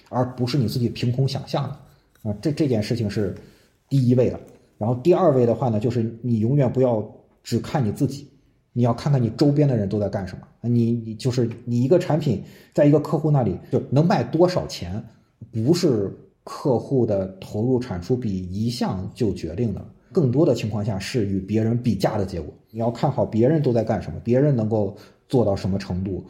[SPEAKER 3] 而不是你自己凭空想象的啊！这这件事情是第一位的。然后第二位的话呢，就是你永远不要只看你自己，你要看看你周边的人都在干什么。你你就是你一个产品在一个客户那里就能卖多少钱，不是客户的投入产出比一项就决定的。更多的情况下是与别人比价的结果。你要看好别人都在干什么，别人能够做到什么程度，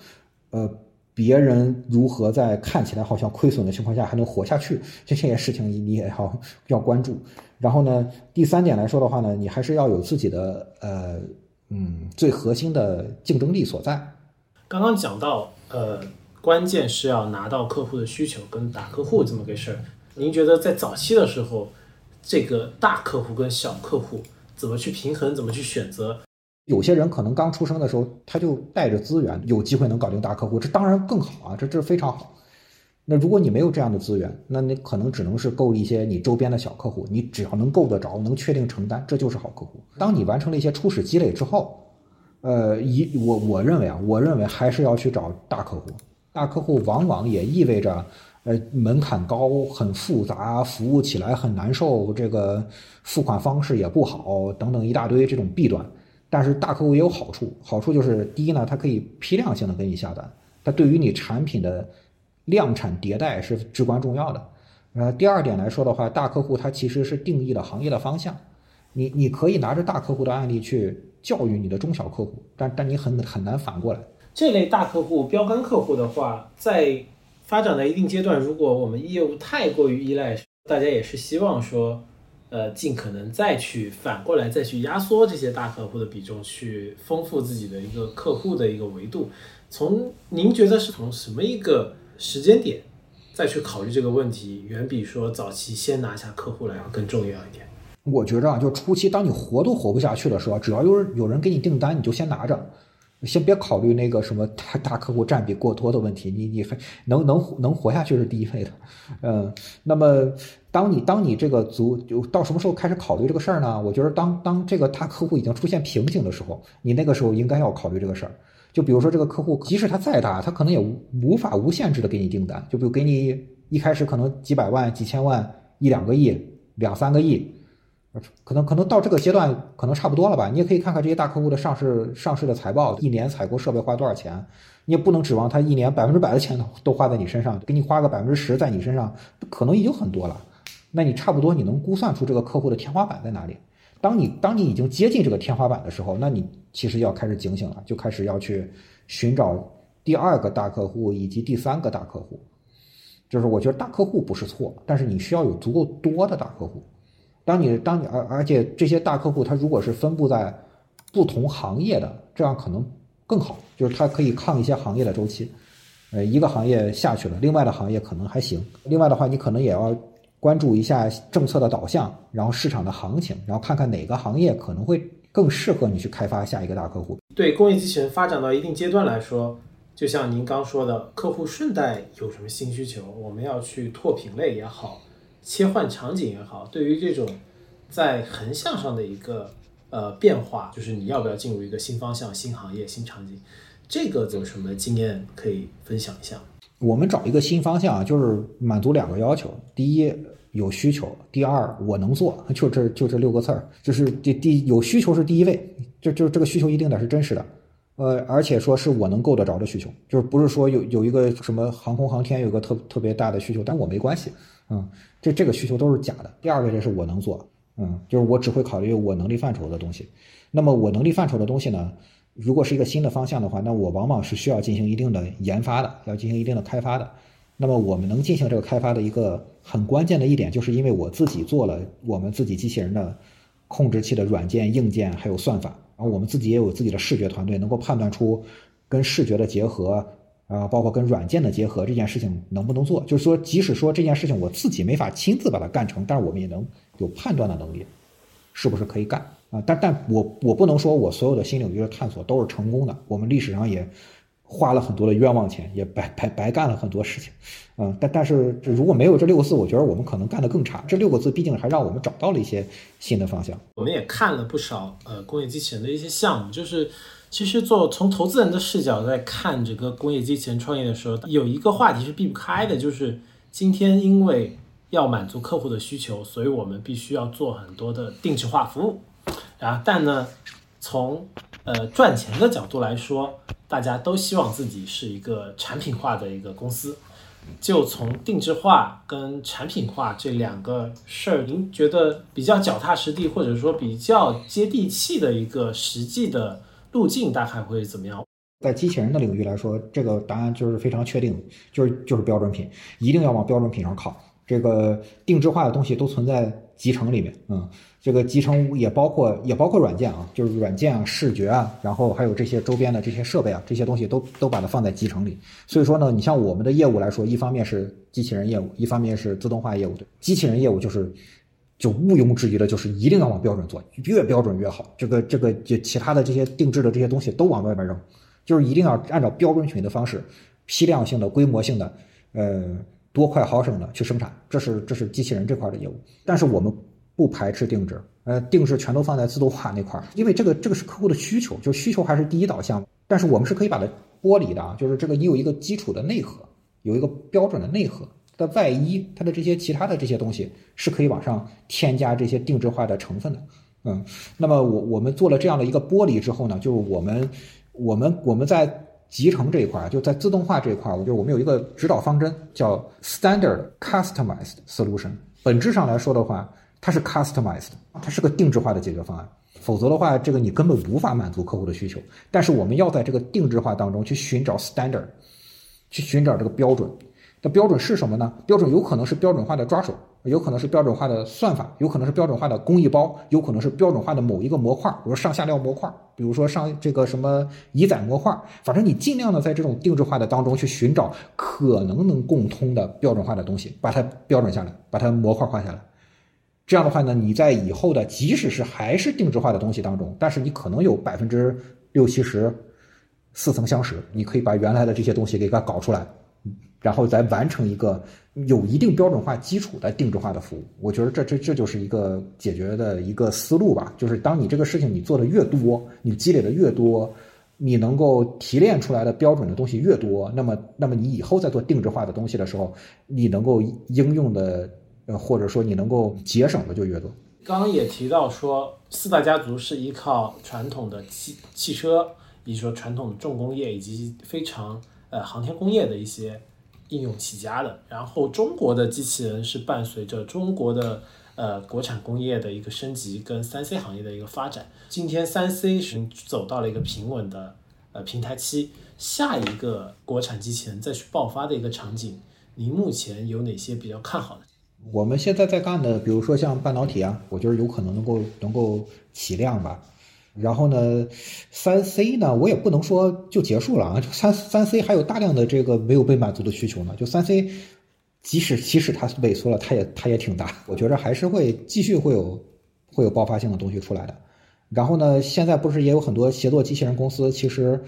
[SPEAKER 3] 呃，别人如何在看起来好像亏损的情况下还能活下去，这些事情你也要要关注。然后呢，第三点来说的话呢，你还是要有自己的呃嗯最核心的竞争力所在。
[SPEAKER 2] 刚刚讲到呃，关键是要拿到客户的需求跟打客户这么个事儿。您觉得在早期的时候？这个大客户跟小客户怎么去平衡？怎么去选择？
[SPEAKER 3] 有些人可能刚出生的时候他就带着资源，有机会能搞定大客户，这当然更好啊，这这非常好。那如果你没有这样的资源，那你可能只能是够一些你周边的小客户，你只要能够得着，能确定承担，这就是好客户。当你完成了一些初始积累之后，呃，一我我认为啊，我认为还是要去找大客户。大客户往往也意味着。呃，门槛高，很复杂，服务起来很难受，这个付款方式也不好，等等一大堆这种弊端。但是大客户也有好处，好处就是第一呢，它可以批量性的给你下单，它对于你产品的量产迭代是至关重要的。呃，第二点来说的话，大客户它其实是定义了行业的方向，你你可以拿着大客户的案例去教育你的中小客户，但但你很很难反过来。
[SPEAKER 2] 这类大客户、标杆客户的话，在发展到一定阶段，如果我们业务太过于依赖，大家也是希望说，呃，尽可能再去反过来再去压缩这些大客户的比重，去丰富自己的一个客户的一个维度。从您觉得是从什么一个时间点再去考虑这个问题，远比说早期先拿下客户来要更重要一点？
[SPEAKER 3] 我觉着啊，就初期当你活都活不下去的时候，只要有人有人给你订单，你就先拿着。先别考虑那个什么大大客户占比过多的问题，你你还能能能活下去是第一位的，嗯，那么当你当你这个足就到什么时候开始考虑这个事儿呢？我觉得当当这个大客户已经出现瓶颈的时候，你那个时候应该要考虑这个事儿。就比如说这个客户，即使他再大，他可能也无法无限制的给你订单。就比如给你一开始可能几百万、几千万、一两个亿、两三个亿。可能可能到这个阶段可能差不多了吧？你也可以看看这些大客户的上市上市的财报，一年采购设备花多少钱？你也不能指望他一年百分之百的钱都都花在你身上，给你花个百分之十在你身上，可能已经很多了。那你差不多你能估算出这个客户的天花板在哪里？当你当你已经接近这个天花板的时候，那你其实要开始警醒了，就开始要去寻找第二个大客户以及第三个大客户。就是我觉得大客户不是错，但是你需要有足够多的大客户。当你当你而而且这些大客户他如果是分布在不同行业的，这样可能更好，就是它可以抗一些行业的周期。呃，一个行业下去了，另外的行业可能还行。另外的话，你可能也要关注一下政策的导向，然后市场的行情，然后看看哪个行业可能会更适合你去开发下一个大客户。
[SPEAKER 2] 对工业机器人发展到一定阶段来说，就像您刚说的，客户顺带有什么新需求，我们要去拓品类也好。切换场景也好，对于这种在横向上的一个呃变化，就是你要不要进入一个新方向、新行业、新场景，这个有什么经验可以分享一下？
[SPEAKER 3] 我们找一个新方向，就是满足两个要求：第一，有需求；第二，我能做。就这就这六个字儿，就是第第有需求是第一位，就就这个需求一定得是真实的，呃，而且说是我能够得着的需求，就是不是说有有一个什么航空航天有个特特别大的需求，但我没关系，嗯，这这个需求都是假的。第二个就是我能做，嗯，就是我只会考虑我能力范畴的东西。那么我能力范畴的东西呢，如果是一个新的方向的话，那我往往是需要进行一定的研发的，要进行一定的开发的。那么我们能进行这个开发的一个很关键的一点，就是因为我自己做了我们自己机器人的控制器的软件、硬件还有算法。然后我们自己也有自己的视觉团队，能够判断出跟视觉的结合，啊，包括跟软件的结合这件事情能不能做。就是说，即使说这件事情我自己没法亲自把它干成，但是我们也能有判断的能力，是不是可以干啊？但但我我不能说我所有的新领域的探索都是成功的，我们历史上也。花了很多的冤枉钱，也白白白干了很多事情，嗯，但但是如果没有这六个字，我觉得我们可能干得更差。这六个字毕竟还让我们找到了一些新的方向。
[SPEAKER 2] 我们也看了不少呃工业机器人的一些项目，就是其实做从投资人的视角在看这个工业机器人创业的时候，有一个话题是避不开的，就是今天因为要满足客户的需求，所以我们必须要做很多的定制化服务，啊，但呢，从呃赚钱的角度来说。大家都希望自己是一个产品化的一个公司，就从定制化跟产品化这两个事儿，您觉得比较脚踏实地，或者说比较接地气的一个实际的路径，大概会怎么样？
[SPEAKER 3] 在机器人的领域来说，这个答案就是非常确定，就是就是标准品，一定要往标准品上靠。这个定制化的东西都存在集成里面，嗯。这个集成也包括也包括软件啊，就是软件啊、视觉啊，然后还有这些周边的这些设备啊，这些东西都都把它放在集成里。所以说呢，你像我们的业务来说，一方面是机器人业务，一方面是自动化业务。对机器人业务就是就毋庸置疑的，就是一定要往标准做，越标准越好。这个这个就其他的这些定制的这些东西都往外边扔，就是一定要按照标准群的方式，批量性的、规模性的，呃，多快好省的去生产。这是这是机器人这块的业务，但是我们。不排斥定制，呃，定制全都放在自动化那块儿，因为这个这个是客户的需求，就需求还是第一导向。但是我们是可以把它剥离的啊，就是这个你有一个基础的内核，有一个标准的内核的外衣，它的这些其他的这些东西是可以往上添加这些定制化的成分的。嗯，那么我我们做了这样的一个剥离之后呢，就是我们我们我们在集成这一块，就在自动化这一块，我觉得我们有一个指导方针叫 Standard Customized Solution。本质上来说的话。它是 customized，它是个定制化的解决方案，否则的话，这个你根本无法满足客户的需求。但是我们要在这个定制化当中去寻找 standard，去寻找这个标准。那标准是什么呢？标准有可能是标准化的抓手，有可能是标准化的算法，有可能是标准化的工艺包，有可能是标准化的某一个模块，比如上下料模块，比如说上这个什么乙载模块。反正你尽量的在这种定制化的当中去寻找可能能共通的标准化的东西，把它标准下来，把它模块化下来。这样的话呢，你在以后的即使是还是定制化的东西当中，但是你可能有百分之六七十似曾相识，你可以把原来的这些东西给它搞出来，然后再完成一个有一定标准化基础的定制化的服务。我觉得这这这就是一个解决的一个思路吧。就是当你这个事情你做的越多，你积累的越多，你能够提炼出来的标准的东西越多，那么那么你以后在做定制化的东西的时候，你能够应用的。呃，或者说你能够节省的就越多。
[SPEAKER 2] 刚刚也提到说，四大家族是依靠传统的汽汽车，以及说传统重工业以及非常呃航天工业的一些应用起家的。然后中国的机器人是伴随着中国的呃国产工业的一个升级跟三 C 行业的一个发展。今天三 C 是走到了一个平稳的呃平台期，下一个国产机器人再去爆发的一个场景，您目前有哪些比较看好的？
[SPEAKER 3] 我们现在在干的，比如说像半导体啊，我觉得有可能能够能够起量吧。然后呢，三 C 呢，我也不能说就结束了啊，三三 C 还有大量的这个没有被满足的需求呢。就三 C，即使即使它萎缩了，它也它也挺大。我觉着还是会继续会有会有爆发性的东西出来的。然后呢，现在不是也有很多协作机器人公司，其实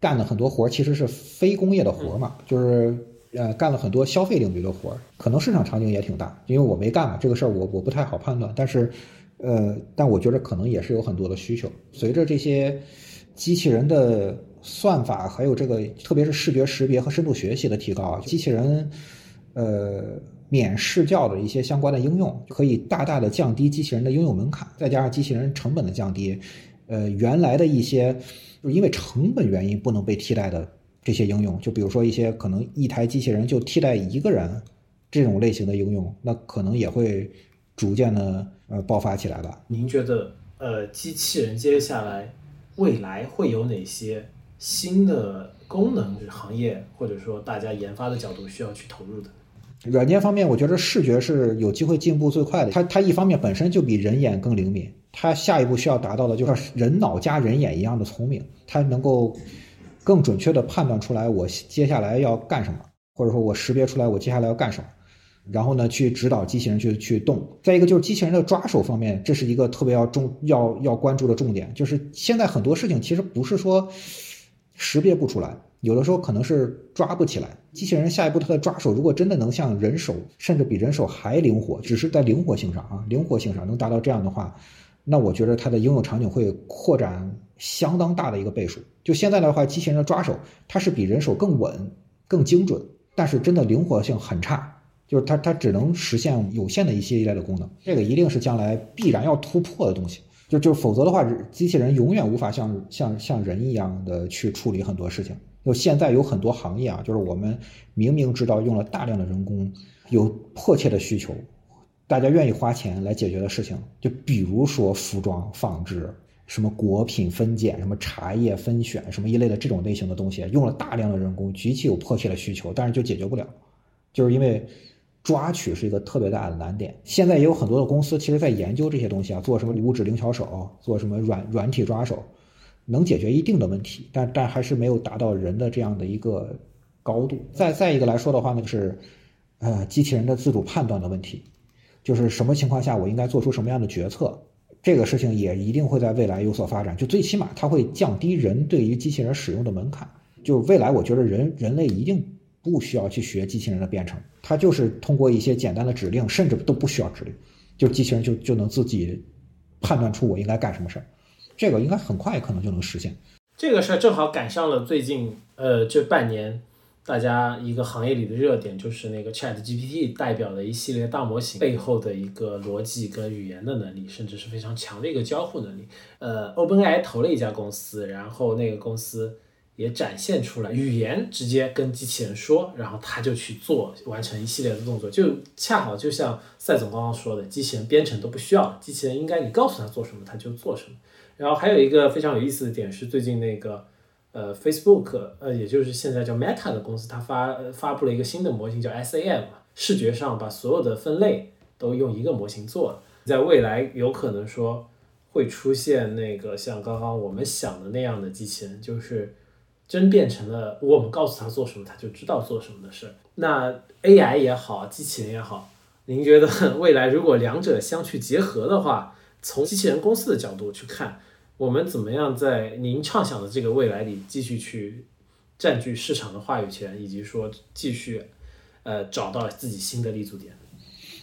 [SPEAKER 3] 干的很多活其实是非工业的活嘛，就是。呃，干了很多消费领域的活儿，可能市场场景也挺大，因为我没干嘛这个事儿，我我不太好判断。但是，呃，但我觉得可能也是有很多的需求。随着这些机器人的算法，还有这个特别是视觉识别和深度学习的提高，机器人呃免视教的一些相关的应用，可以大大的降低机器人的应用门槛，再加上机器人成本的降低，呃，原来的一些。就因为成本原因不能被替代的这些应用，就比如说一些可能一台机器人就替代一个人这种类型的应用，那可能也会逐渐的呃爆发起来吧。
[SPEAKER 2] 您觉得呃，机器人接下来未来会有哪些新的功能行业，或者说大家研发的角度需要去投入的？
[SPEAKER 3] 软件方面，我觉得视觉是有机会进步最快的。它它一方面本身就比人眼更灵敏，它下一步需要达到的就是人脑加人眼一样的聪明，它能够更准确的判断出来我接下来要干什么，或者说我识别出来我接下来要干什么，然后呢去指导机器人去去动。再一个就是机器人的抓手方面，这是一个特别要重要要关注的重点，就是现在很多事情其实不是说识别不出来。有的时候可能是抓不起来，机器人下一步它的抓手如果真的能像人手，甚至比人手还灵活，只是在灵活性上啊，灵活性上能达到这样的话，那我觉得它的应用场景会扩展相当大的一个倍数。就现在的话，机器人的抓手它是比人手更稳、更精准，但是真的灵活性很差，就是它它只能实现有限的一些一类的功能，这个一定是将来必然要突破的东西。就就否则的话，机器人永远无法像像像人一样的去处理很多事情。就现在有很多行业啊，就是我们明明知道用了大量的人工，有迫切的需求，大家愿意花钱来解决的事情，就比如说服装纺织、什么果品分拣、什么茶叶分选什么一类的这种类型的东西，用了大量的人工，极其有迫切的需求，但是就解决不了，就是因为抓取是一个特别大的难点。现在也有很多的公司其实在研究这些东西啊，做什么五指灵巧手，做什么软软体抓手。能解决一定的问题，但但还是没有达到人的这样的一个高度。再再一个来说的话呢，就是，呃，机器人的自主判断的问题，就是什么情况下我应该做出什么样的决策，这个事情也一定会在未来有所发展。就最起码它会降低人对于机器人使用的门槛。就未来我觉得人人类一定不需要去学机器人的编程，它就是通过一些简单的指令，甚至都不需要指令，就机器人就就能自己判断出我应该干什么事儿。这个应该很快可能就能实现。
[SPEAKER 2] 这个事儿正好赶上了最近呃这半年大家一个行业里的热点，就是那个 Chat GPT 代表的一系列大模型背后的一个逻辑跟语言的能力，甚至是非常强的一个交互能力。呃，OpenAI 投了一家公司，然后那个公司也展现出来语言直接跟机器人说，然后他就去做完成一系列的动作，就恰好就像赛总刚刚说的，机器人编程都不需要，机器人应该你告诉他做什么他就做什么。然后还有一个非常有意思的点是，最近那个呃，Facebook，呃，也就是现在叫 Meta 的公司，它发发布了一个新的模型，叫 SAM，视觉上把所有的分类都用一个模型做了。在未来有可能说会出现那个像刚刚我们想的那样的机器人，就是真变成了我们告诉他做什么，他就知道做什么的事儿。那 AI 也好，机器人也好，您觉得未来如果两者相去结合的话？从机器人公司的角度去看，我们怎么样在您畅想的这个未来里继续去占据市场的话语权，以及说继续呃找到自己新的立足点？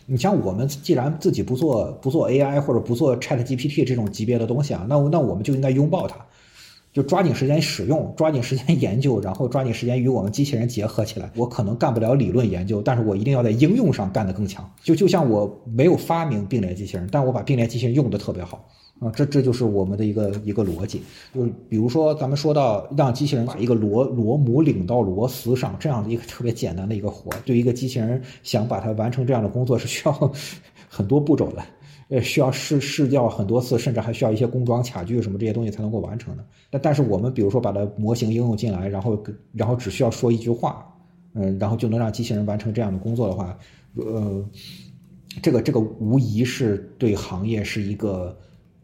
[SPEAKER 3] 你像我们既然自己不做不做 AI 或者不做 Chat GPT 这种级别的东西啊，那那我们就应该拥抱它。就抓紧时间使用，抓紧时间研究，然后抓紧时间与我们机器人结合起来。我可能干不了理论研究，但是我一定要在应用上干得更强。就就像我没有发明并联机器人，但我把并联机器人用得特别好啊，这这就是我们的一个一个逻辑。就比如说咱们说到让机器人把一个螺螺母拧到螺丝上这样的一个特别简单的一个活，对一个机器人想把它完成这样的工作是需要 很多步骤的。呃，需要试试掉很多次，甚至还需要一些工装卡具什么这些东西才能够完成的。但但是我们比如说把它模型应用进来，然后然后只需要说一句话，嗯，然后就能让机器人完成这样的工作的话，呃，这个这个无疑是对行业是一个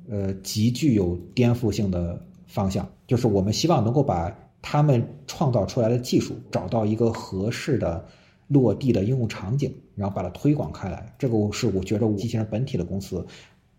[SPEAKER 3] 呃极具有颠覆性的方向。就是我们希望能够把他们创造出来的技术找到一个合适的。落地的应用场景，然后把它推广开来，这个是我觉得机器人本体的公司，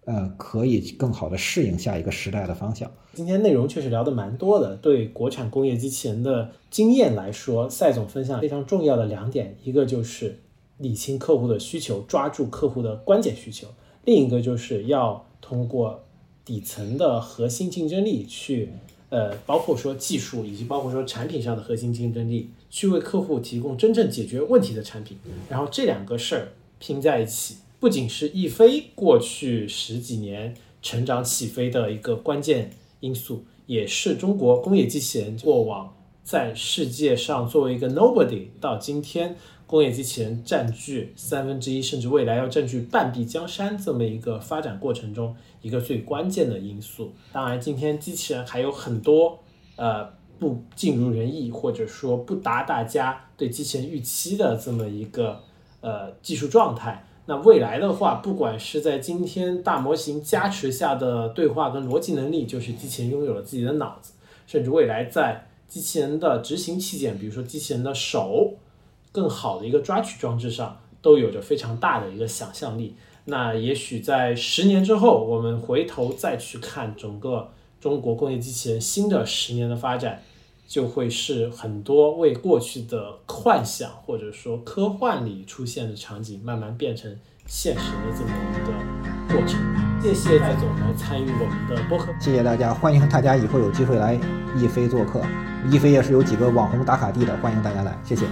[SPEAKER 3] 呃，可以更好的适应下一个时代的方向。
[SPEAKER 2] 今天内容确实聊得蛮多的，对国产工业机器人的经验来说，赛总分享非常重要的两点，一个就是理清客户的需求，抓住客户的关键需求；另一个就是要通过底层的核心竞争力去。呃，包括说技术，以及包括说产品上的核心竞争力，去为客户提供真正解决问题的产品。然后这两个事儿拼在一起，不仅是易飞过去十几年成长起飞的一个关键因素，也是中国工业机器人过往在世界上作为一个 nobody 到今天，工业机器人占据三分之一，甚至未来要占据半壁江山这么一个发展过程中一个最关键的因素。当然，今天机器人还有很多呃不尽如人意，或者说不达大家对机器人预期的这么一个呃技术状态。那未来的话，不管是在今天大模型加持下的对话跟逻辑能力，就是机器人拥有了自己的脑子，甚至未来在机器人的执行器件，比如说机器人的手，更好的一个抓取装置上，都有着非常大的一个想象力。那也许在十年之后，我们回头再去看整个中国工业机器人新的十年的发展。就会是很多为过去的幻想或者说科幻里出现的场景，慢慢变成现实的这么一个过程。谢谢戴总来参与我们的播客，
[SPEAKER 3] 谢谢大家，欢迎大家以后有机会来易飞做客。易飞也是有几个网红打卡地的，欢迎大家来，谢谢。